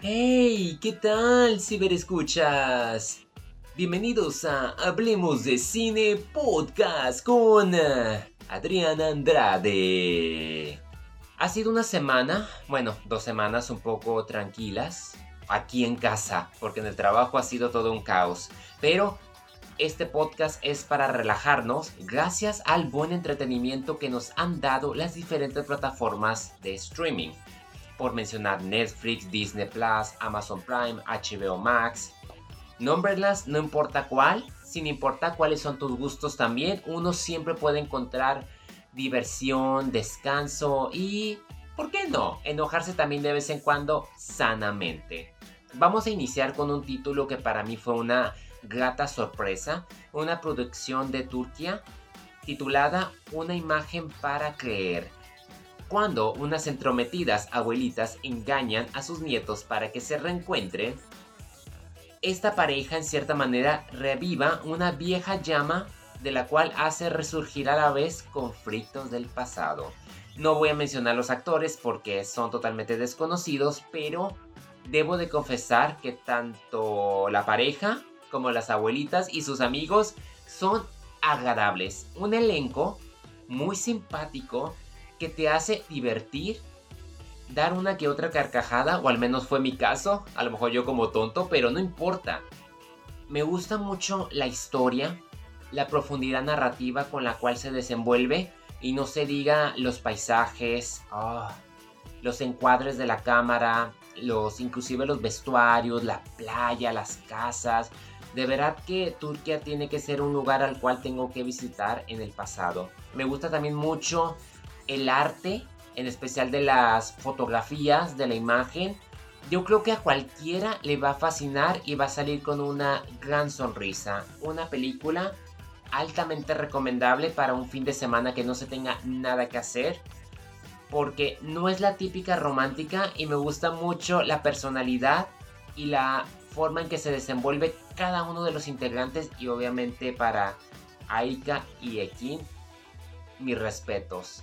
Hey, ¿qué tal, ciberescuchas? Bienvenidos a Hablemos de Cine Podcast con eh, Adriana Andrade. Ha sido una semana, bueno, dos semanas un poco tranquilas, aquí en casa, porque en el trabajo ha sido todo un caos. Pero este podcast es para relajarnos gracias al buen entretenimiento que nos han dado las diferentes plataformas de streaming por mencionar Netflix, Disney Plus, Amazon Prime, HBO Max. Nómbrelas, no importa cuál, sin importar cuáles son tus gustos también, uno siempre puede encontrar diversión, descanso y, ¿por qué no?, enojarse también de vez en cuando sanamente. Vamos a iniciar con un título que para mí fue una grata sorpresa, una producción de Turquía titulada Una imagen para creer cuando unas entrometidas abuelitas engañan a sus nietos para que se reencuentren, esta pareja en cierta manera reviva una vieja llama de la cual hace resurgir a la vez conflictos del pasado. No voy a mencionar los actores porque son totalmente desconocidos, pero debo de confesar que tanto la pareja como las abuelitas y sus amigos son agradables. Un elenco muy simpático que te hace divertir, dar una que otra carcajada, o al menos fue mi caso, a lo mejor yo como tonto, pero no importa. Me gusta mucho la historia, la profundidad narrativa con la cual se desenvuelve y no se diga los paisajes, ah, los encuadres de la cámara, los inclusive los vestuarios, la playa, las casas. De verdad que Turquía tiene que ser un lugar al cual tengo que visitar en el pasado. Me gusta también mucho el arte, en especial de las fotografías, de la imagen, yo creo que a cualquiera le va a fascinar y va a salir con una gran sonrisa. Una película altamente recomendable para un fin de semana que no se tenga nada que hacer. Porque no es la típica romántica y me gusta mucho la personalidad y la forma en que se desenvuelve cada uno de los integrantes y obviamente para Aika y Ekin mis respetos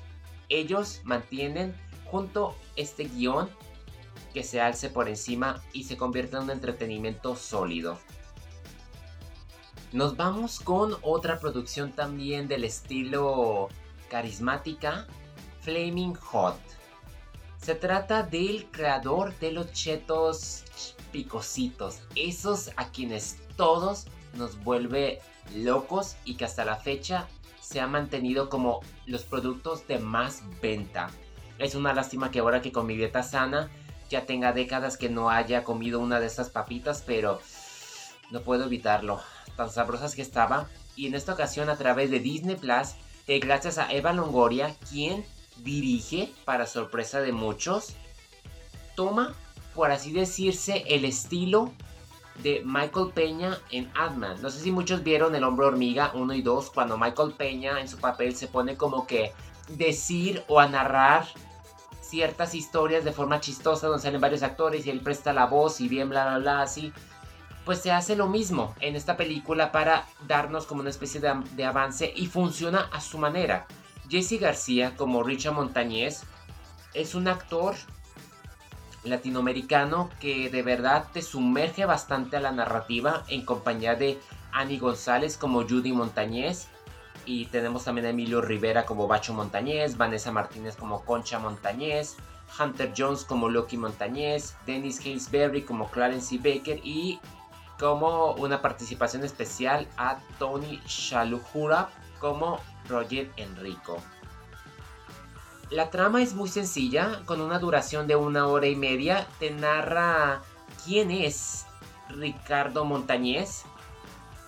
ellos mantienen junto este guion que se alce por encima y se convierte en un entretenimiento sólido. Nos vamos con otra producción también del estilo carismática, Flaming Hot. Se trata del creador de los chetos picositos, esos a quienes todos nos vuelve locos y que hasta la fecha se ha mantenido como los productos de más venta. Es una lástima que ahora que con mi dieta sana ya tenga décadas que no haya comido una de estas papitas, pero no puedo evitarlo. Tan sabrosas que estaba. Y en esta ocasión a través de Disney Plus, eh, gracias a Eva Longoria, quien dirige, para sorpresa de muchos, toma, por así decirse, el estilo de Michael Peña en Ant-Man. No sé si muchos vieron El Hombre Hormiga 1 y 2 cuando Michael Peña en su papel se pone como que decir o a narrar ciertas historias de forma chistosa donde salen varios actores y él presta la voz y bien bla bla bla así. Pues se hace lo mismo en esta película para darnos como una especie de, de avance y funciona a su manera. Jesse García como Richard Montañez es un actor latinoamericano que de verdad te sumerge bastante a la narrativa en compañía de Annie González como Judy Montañez y tenemos también a Emilio Rivera como Bacho Montañez, Vanessa Martínez como Concha Montañez, Hunter Jones como Loki Montañez, Dennis Haysberry como Clarence Baker y como una participación especial a Tony Shalujura como Roger Enrico. La trama es muy sencilla, con una duración de una hora y media. Te narra quién es Ricardo Montañez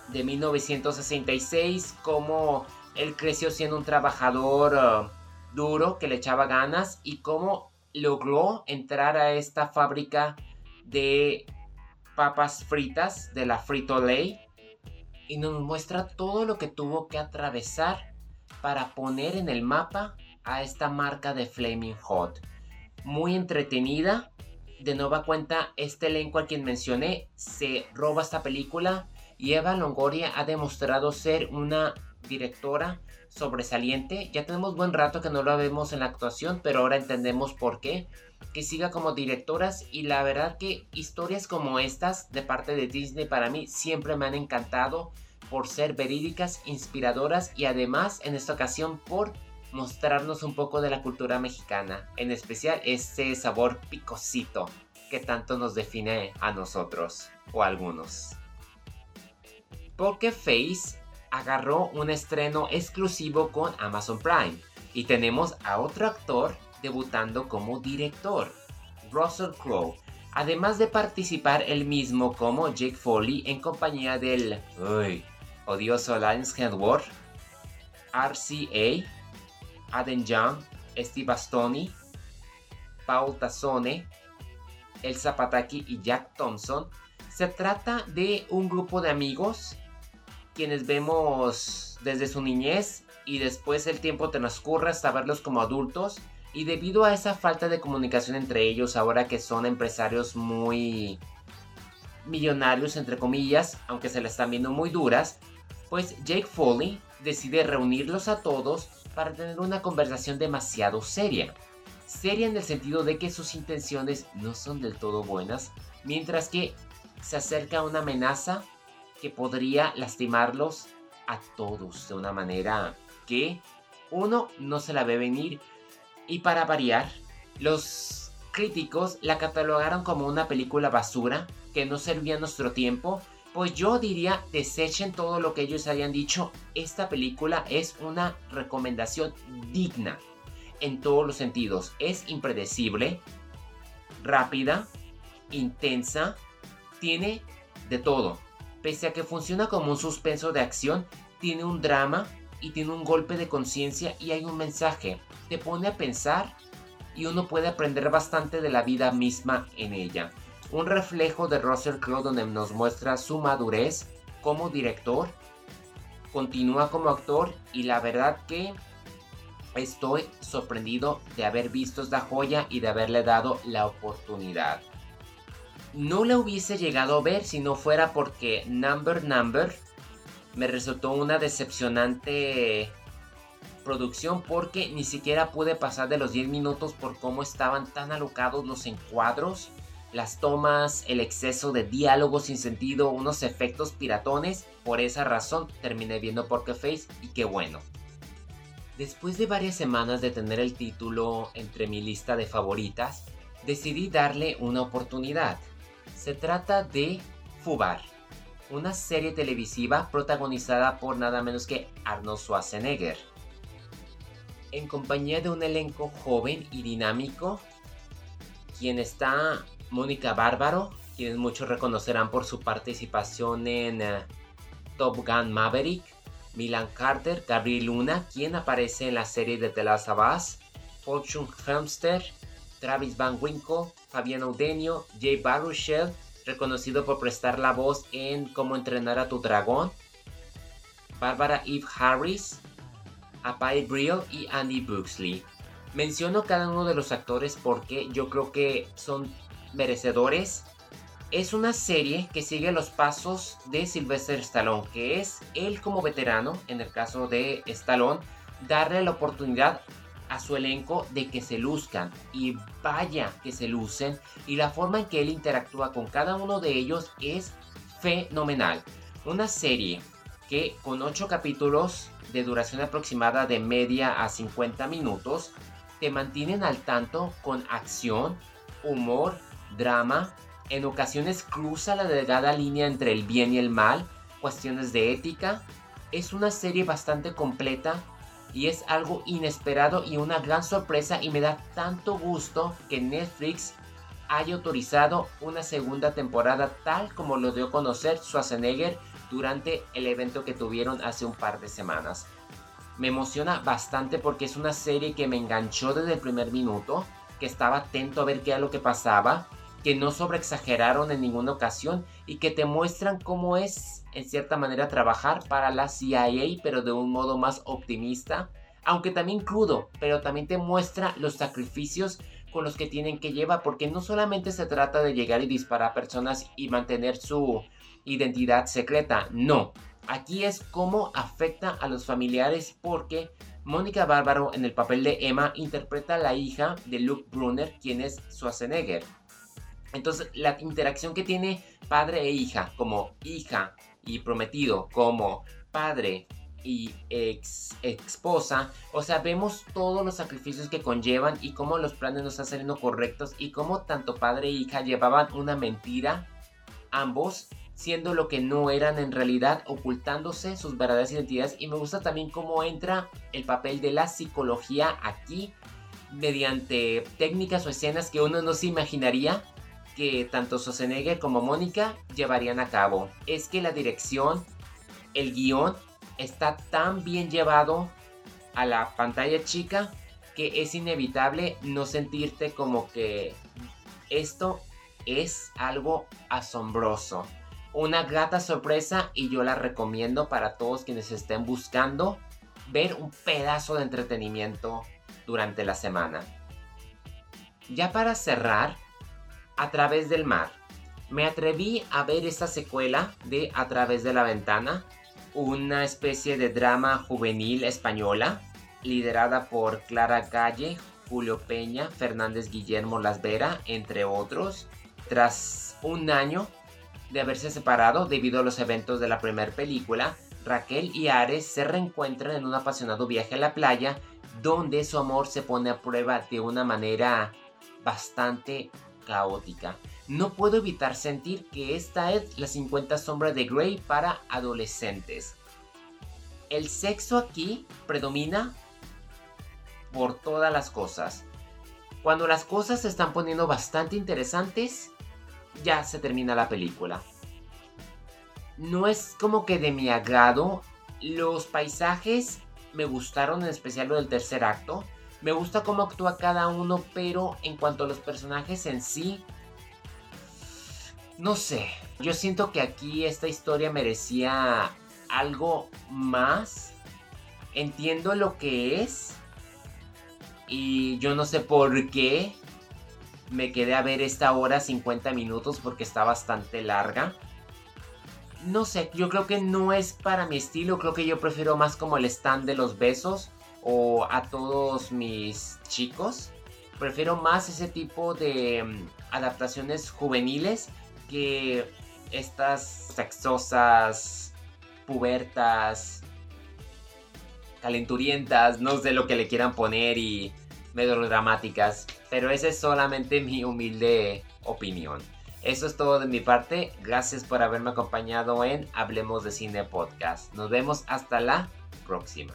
de 1966, cómo él creció siendo un trabajador uh, duro que le echaba ganas y cómo logró entrar a esta fábrica de papas fritas de la Frito Lay y nos muestra todo lo que tuvo que atravesar para poner en el mapa a esta marca de Flaming Hot. Muy entretenida. De nueva cuenta, este elenco a quien mencioné se roba esta película y Eva Longoria ha demostrado ser una directora sobresaliente. Ya tenemos buen rato que no lo vemos en la actuación, pero ahora entendemos por qué. Que siga como directoras y la verdad que historias como estas de parte de Disney para mí siempre me han encantado por ser verídicas, inspiradoras y además en esta ocasión por mostrarnos un poco de la cultura mexicana, en especial ese sabor picosito que tanto nos define a nosotros o a algunos. Porque Face agarró un estreno exclusivo con Amazon Prime y tenemos a otro actor debutando como director, Russell Crowe, además de participar él mismo como Jake Foley en compañía del odioso Lance Hemsworth, RCA, Adam Young, Steve Bastoni, Paul Tazzone, Elsa Pataki y Jack Thompson. Se trata de un grupo de amigos quienes vemos desde su niñez y después el tiempo transcurre hasta verlos como adultos y debido a esa falta de comunicación entre ellos ahora que son empresarios muy millonarios entre comillas, aunque se les están viendo muy duras, pues Jake Foley decide reunirlos a todos para tener una conversación demasiado seria. Seria en el sentido de que sus intenciones no son del todo buenas, mientras que se acerca una amenaza que podría lastimarlos a todos de una manera que uno no se la ve venir. Y para variar, los críticos la catalogaron como una película basura que no servía a nuestro tiempo. Pues yo diría, desechen todo lo que ellos hayan dicho. Esta película es una recomendación digna en todos los sentidos. Es impredecible, rápida, intensa, tiene de todo pese a que funciona como un suspenso de acción, tiene un drama y tiene un golpe de conciencia y hay un mensaje. Te pone a pensar y uno puede aprender bastante de la vida misma en ella. Un reflejo de Russell Crowe donde nos muestra su madurez como director, continúa como actor y la verdad que estoy sorprendido de haber visto esta joya y de haberle dado la oportunidad. No la hubiese llegado a ver si no fuera porque Number Number me resultó una decepcionante producción porque ni siquiera pude pasar de los 10 minutos por cómo estaban tan alocados los encuadros, las tomas, el exceso de diálogo sin sentido, unos efectos piratones. Por esa razón terminé viendo Poker Face y qué bueno. Después de varias semanas de tener el título entre mi lista de favoritas, decidí darle una oportunidad. Se trata de Fubar, una serie televisiva protagonizada por nada menos que Arnold Schwarzenegger. En compañía de un elenco joven y dinámico, quien está Mónica Bárbaro, quienes muchos reconocerán por su participación en eh, Top Gun Maverick, Milan Carter, Gabriel Luna, quien aparece en la serie de The Last of Us, Fortune Helmster, Travis Van Winkle, Fabián Audenio, Jay Baruchel, reconocido por prestar la voz en Cómo entrenar a tu dragón, Barbara Eve Harris, Apai Brill y Andy Buxley. Menciono cada uno de los actores porque yo creo que son merecedores. Es una serie que sigue los pasos de Sylvester Stallone, que es él como veterano, en el caso de Stallone, darle la oportunidad a su elenco de que se luzcan y vaya que se lucen y la forma en que él interactúa con cada uno de ellos es fenomenal. Una serie que con 8 capítulos de duración aproximada de media a 50 minutos te mantienen al tanto con acción, humor, drama, en ocasiones cruza la delgada línea entre el bien y el mal, cuestiones de ética. Es una serie bastante completa y es algo inesperado y una gran sorpresa y me da tanto gusto que Netflix haya autorizado una segunda temporada tal como lo dio a conocer Schwarzenegger durante el evento que tuvieron hace un par de semanas. Me emociona bastante porque es una serie que me enganchó desde el primer minuto, que estaba atento a ver qué era lo que pasaba, que no sobreexageraron en ninguna ocasión y que te muestran cómo es en cierta manera trabajar para la CIA pero de un modo más optimista, aunque también crudo, pero también te muestra los sacrificios con los que tienen que llevar porque no solamente se trata de llegar y disparar a personas y mantener su identidad secreta, no. aquí es cómo afecta a los familiares porque Mónica Bárbaro en el papel de Emma interpreta a la hija de Luke Brunner, quien es Schwarzenegger. Entonces la interacción que tiene padre e hija, como hija y prometido, como padre y ex esposa, o sea, vemos todos los sacrificios que conllevan y cómo los planes no están saliendo correctos y cómo tanto padre e hija llevaban una mentira, ambos siendo lo que no eran en realidad, ocultándose sus verdaderas identidades. Y me gusta también cómo entra el papel de la psicología aquí, mediante técnicas o escenas que uno no se imaginaría que tanto Schwarzenegger como Mónica llevarían a cabo. Es que la dirección, el guion, está tan bien llevado a la pantalla chica que es inevitable no sentirte como que esto es algo asombroso una grata sorpresa y yo la recomiendo para todos quienes estén buscando ver un pedazo de entretenimiento durante la semana. Ya para cerrar, A través del mar. Me atreví a ver esta secuela de A través de la ventana, una especie de drama juvenil española liderada por Clara Calle, Julio Peña, Fernández Guillermo Lasvera, entre otros. Tras un año de haberse separado debido a los eventos de la primera película, Raquel y Ares se reencuentran en un apasionado viaje a la playa donde su amor se pone a prueba de una manera bastante caótica. No puedo evitar sentir que esta es la 50 sombras de Grey para adolescentes. El sexo aquí predomina por todas las cosas. Cuando las cosas se están poniendo bastante interesantes, ya se termina la película. No es como que de mi agrado. Los paisajes me gustaron, en especial lo del tercer acto. Me gusta cómo actúa cada uno, pero en cuanto a los personajes en sí, no sé. Yo siento que aquí esta historia merecía algo más. Entiendo lo que es. Y yo no sé por qué me quedé a ver esta hora 50 minutos porque está bastante larga. No sé, yo creo que no es para mi estilo, creo que yo prefiero más como el stand de los besos o a todos mis chicos. Prefiero más ese tipo de mm, adaptaciones juveniles que estas sexosas, pubertas, calenturientas, no sé lo que le quieran poner y melodramáticas, pero esa es solamente mi humilde opinión. Eso es todo de mi parte. Gracias por haberme acompañado en Hablemos de Cine Podcast. Nos vemos hasta la próxima.